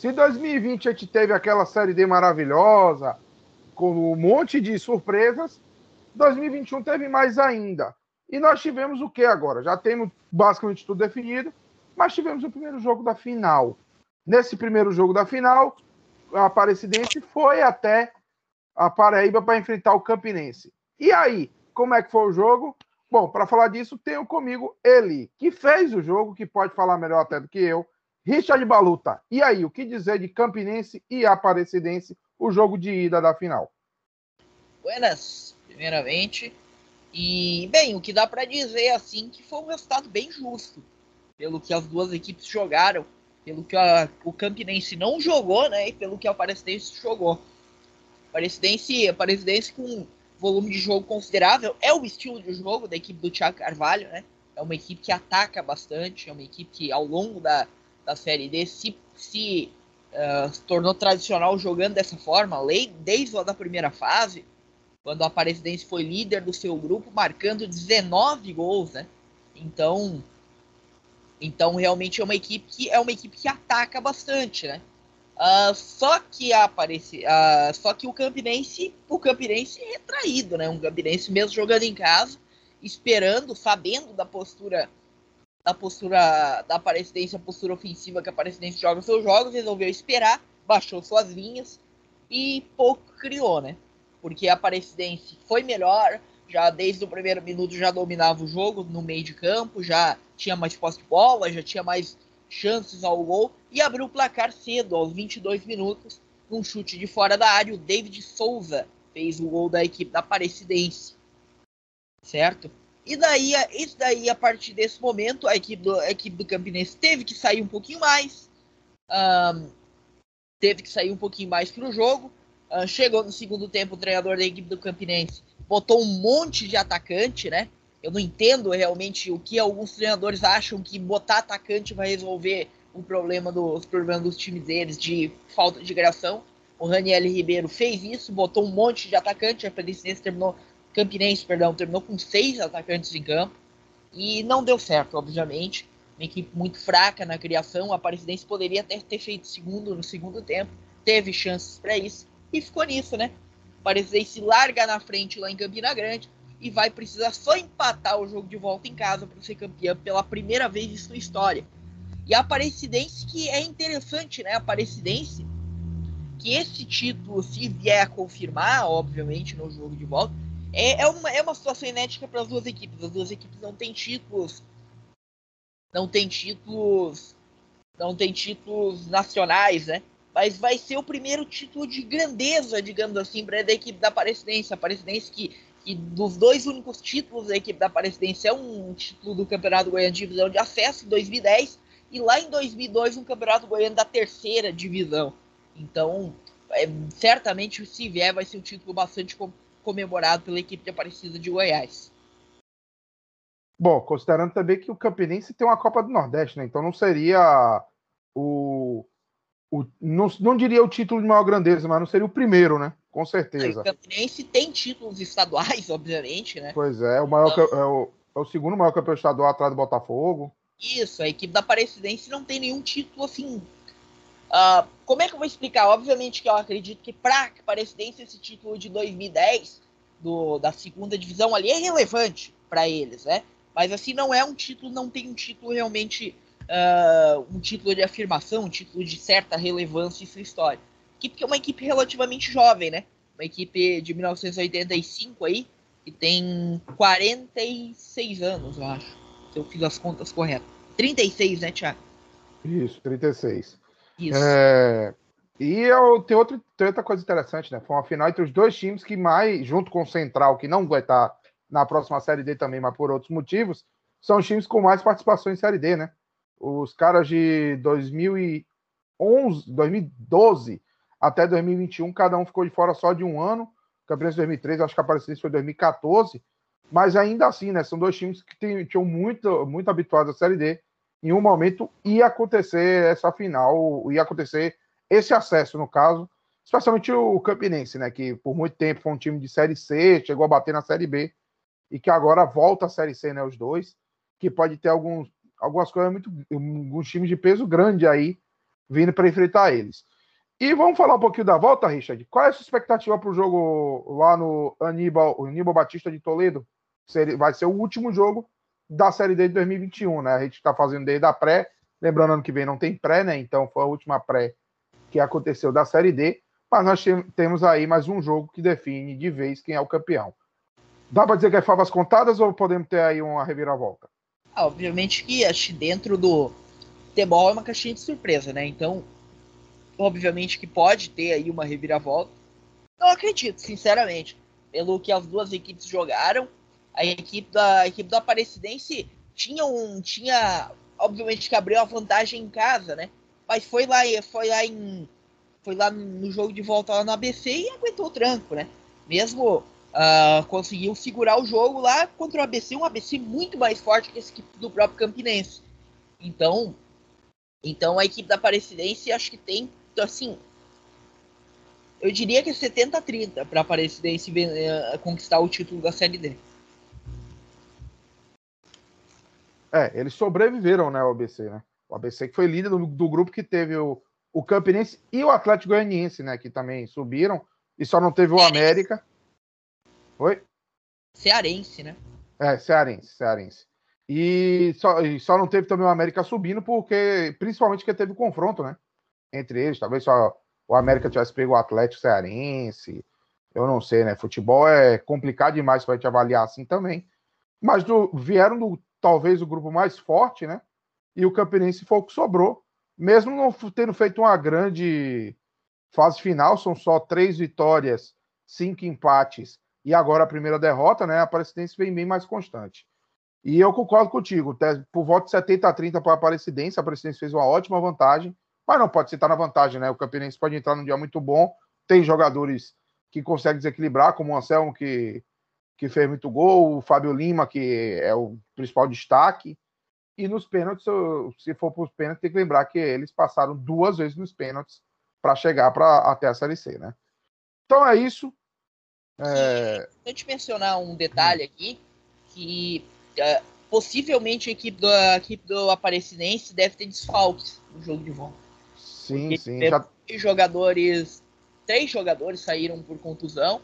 Se 2020 a gente teve aquela Série D maravilhosa, com um monte de surpresas, 2021 teve mais ainda. E nós tivemos o que agora? Já temos basicamente tudo definido, mas tivemos o primeiro jogo da final. Nesse primeiro jogo da final, a Aparecidense foi até a Paraíba para enfrentar o Campinense. E aí, como é que foi o jogo? Bom, para falar disso, tenho comigo ele, que fez o jogo, que pode falar melhor até do que eu, Richard Baluta. E aí, o que dizer de Campinense e Aparecidense, o jogo de ida da final? Buenas, primeiramente. E, bem, o que dá para dizer, assim, que foi um resultado bem justo, pelo que as duas equipes jogaram, pelo que a, o Campinense não jogou, né, e pelo que a Aparecidense jogou. Aparecidense, Aparecidense com volume de jogo considerável. É o estilo de jogo da equipe do Thiago Carvalho, né? É uma equipe que ataca bastante, é uma equipe que ao longo da, da Série D se, se, uh, tornou tradicional jogando dessa forma, desde a da primeira fase, quando a Aparecidense foi líder do seu grupo, marcando 19 gols, né? Então, então realmente é uma equipe que é uma equipe que ataca bastante, né? Uh, só que aparece, uh, só que o Campinense, o Campinense é traído, né? Um Campinense mesmo jogando em casa, esperando, sabendo da postura da postura da Aparecidense, a postura ofensiva que a Aparecidense joga seus jogos, resolveu esperar, baixou suas linhas e pouco criou, né? Porque a Aparecidense foi melhor, já desde o primeiro minuto já dominava o jogo no meio de campo, já tinha mais posse de bola, já tinha mais chances ao gol e abriu o placar cedo, aos 22 minutos, num chute de fora da área. O David Souza fez o gol da equipe da Aparecidense. Certo? E daí, isso daí, a partir desse momento, a equipe do, a equipe do Campinense teve que sair um pouquinho mais. Um, teve que sair um pouquinho mais para o jogo. Uh, chegou no segundo tempo o treinador da equipe do Campinense, botou um monte de atacante, né? Eu não entendo realmente o que alguns treinadores acham que botar atacante vai resolver o problema dos problemas dos times deles de falta de criação. O Raniel Ribeiro fez isso, botou um monte de atacante, a Presidência terminou, Campinense, perdão, terminou com seis atacantes em campo e não deu certo, obviamente. Uma equipe muito fraca na criação, a Presidência poderia até ter feito segundo no segundo tempo, teve chances para isso e ficou nisso, né? A Presidência larga na frente lá em Campina Grande, e vai precisar só empatar o jogo de volta em casa para ser campeão pela primeira vez em sua história. E a Aparecidense, que é interessante, né? A Aparecidense, que esse título, se vier a confirmar, obviamente, no jogo de volta, é, é, uma, é uma situação inédita para as duas equipes. As duas equipes não têm títulos. Não têm títulos. Não têm títulos nacionais, né? Mas vai ser o primeiro título de grandeza, digamos assim, para a equipe da Aparecidense. A que que dos dois únicos títulos da equipe da Aparecidense é um título do Campeonato Goiano de Divisão de Acesso em 2010 e lá em 2002 um Campeonato Goiano da terceira divisão. Então, é, certamente se vier vai ser um título bastante comemorado pela equipe de Aparecida de Goiás. Bom, considerando também que o Campinense tem uma Copa do Nordeste, né? Então não seria o, o não, não diria o título de maior grandeza, mas não seria o primeiro, né? Com certeza. O Campinense tem títulos estaduais, obviamente, né? Pois é, o maior então, é, o, é o segundo maior campeão estadual atrás do Botafogo. Isso, a equipe da Aparecidense não tem nenhum título assim. Uh, como é que eu vou explicar? Obviamente que eu acredito que para a Aparecidense esse título de 2010 do, da segunda divisão ali é relevante para eles, né? Mas assim não é um título, não tem um título realmente uh, um título de afirmação, um título de certa relevância em sua história equipe que é uma equipe relativamente jovem, né? Uma equipe de 1985 aí, que tem 46 anos, eu acho. Se eu fiz as contas corretas. 36, né, Thiago? Isso, 36. Isso. É... E eu, tem, outro, tem outra coisa interessante, né? Foi uma final entre os dois times que mais, junto com o Central, que não vai estar na próxima Série D também, mas por outros motivos, são os times com mais participação em Série D, né? Os caras de 2000 e 2011, 2012 até 2021, cada um ficou de fora só de um ano. Campeonato de 2013, acho que a Aparecidense foi 2014, mas ainda assim, né? São dois times que tinham muito, muito habituados à Série D. Em um momento ia acontecer essa final, ia acontecer esse acesso, no caso, especialmente o Campinense, né? Que por muito tempo foi um time de Série C, chegou a bater na Série B, e que agora volta à Série C, né? Os dois, que pode ter alguns, algumas coisas muito. alguns times de peso grande aí vindo para enfrentar eles. E vamos falar um pouquinho da volta, Richard. Qual é a sua expectativa para o jogo lá no Aníbal, Aníbal Batista de Toledo? Vai ser o último jogo da Série D de 2021, né? A gente está fazendo desde a pré. Lembrando, ano que vem não tem pré, né? Então foi a última pré que aconteceu da Série D. Mas nós temos aí mais um jogo que define de vez quem é o campeão. Dá para dizer que é favas contadas ou podemos ter aí uma reviravolta? Ah, obviamente que acho dentro do futebol é uma caixinha de surpresa, né? Então obviamente que pode ter aí uma reviravolta. Não acredito, sinceramente. Pelo que as duas equipes jogaram, a equipe da a equipe do Aparecidense tinha um tinha obviamente que abriu a vantagem em casa, né? Mas foi lá foi lá em foi lá no jogo de volta lá no ABC e aguentou o tranco, né? Mesmo uh, conseguiu segurar o jogo lá contra o ABC, um ABC muito mais forte que esse equipe do próprio Campinense. Então, então a equipe da Aparecidense acho que tem assim, eu diria que é 70-30 para a Aparecidense uh, conquistar o título da Série D. É, eles sobreviveram, né, o ABC, né? O ABC que foi líder do, do grupo que teve o, o Campinense e o Atlético Goianiense, né, que também subiram, e só não teve o América. Oi? Cearense, né? É, cearense, cearense. E só, e só não teve também o América subindo, porque, principalmente porque teve confronto, né? entre eles. Talvez só o América tivesse pego o Atlético Cearense. Eu não sei, né? Futebol é complicado demais para gente avaliar assim também. Mas do, vieram do talvez o grupo mais forte, né? E o Campinense foi o que sobrou. Mesmo não tendo feito uma grande fase final, são só três vitórias, cinco empates e agora a primeira derrota, né? A Aparecidense vem bem mais constante. E eu concordo contigo, por volta de 70 a 30 para a Aparecidense, a Aparecidense fez uma ótima vantagem mas não pode estar na vantagem, né? O Campinense pode entrar num dia muito bom, tem jogadores que conseguem desequilibrar, como o Anselmo, que, que fez muito gol, o Fábio Lima, que é o principal destaque. E nos pênaltis, se for para os pênaltis, tem que lembrar que eles passaram duas vezes nos pênaltis para chegar pra, até a Série C, né? Então é isso. É... Antes de mencionar um detalhe aqui, que é, possivelmente a equipe, do, a equipe do Aparecidense deve ter desfalques no jogo de volta. Sim, sim. Já... jogadores, três jogadores saíram por contusão.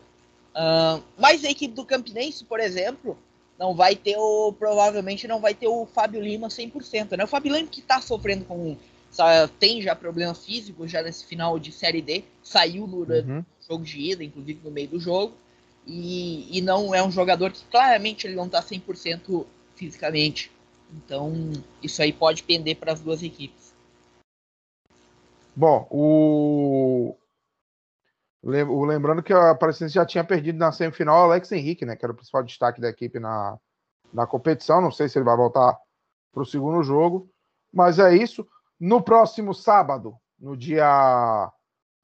Uh, mas a equipe do Campinense, por exemplo, não vai ter o. Provavelmente não vai ter o Fábio Lima 100%. Né? O Fábio Lima que está sofrendo com. Tem já problemas físicos já nesse final de Série D. Saiu no uhum. jogo de ida, inclusive no meio do jogo. E, e não é um jogador que claramente ele não está 100% fisicamente. Então, isso aí pode pender para as duas equipes. Bom, o... lembrando que a Aparecidense já tinha perdido na semifinal o Alex Henrique, né? Que era o principal destaque da equipe na, na competição. Não sei se ele vai voltar para o segundo jogo, mas é isso. No próximo sábado, no dia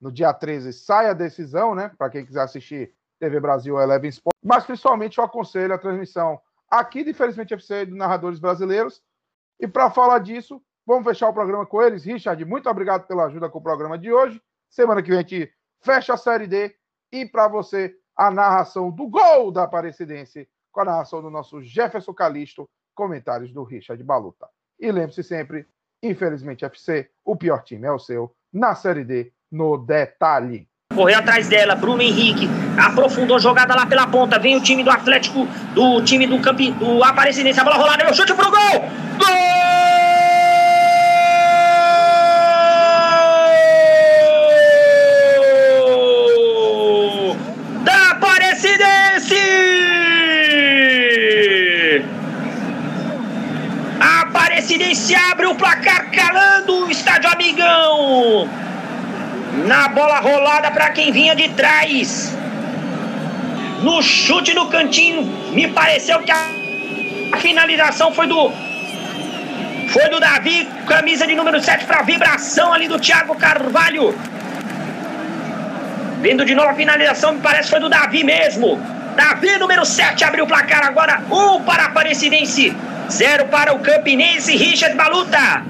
no dia 13, sai a decisão, né? Para quem quiser assistir TV Brasil Eleven Sport. Mas principalmente eu aconselho a transmissão aqui de Infelizmente FC do Narradores Brasileiros. E para falar disso, Vamos fechar o programa com eles. Richard, muito obrigado pela ajuda com o programa de hoje. Semana que vem a gente fecha a Série D. E para você, a narração do gol da Aparecidense, com a narração do nosso Jefferson Calisto, comentários do Richard Baluta. E lembre-se sempre, infelizmente, FC, o pior time é o seu, na Série D, no detalhe. Correu atrás dela, Bruno Henrique, aprofundou a jogada lá pela ponta, vem o time do Atlético, do time do, campi, do Aparecidense, a bola rolada, meu chute pro gol! Gol! se abre o placar calando o estádio Amigão. Na bola rolada para quem vinha de trás. No chute no cantinho, me pareceu que a finalização foi do Foi do Davi, camisa de número 7 para vibração ali do Thiago Carvalho. Vindo de novo a finalização, me parece foi do Davi mesmo. Davi, número 7, abriu o placar agora. 1 um para a Aparecidense, 0 para o Campinense. Richard Baluta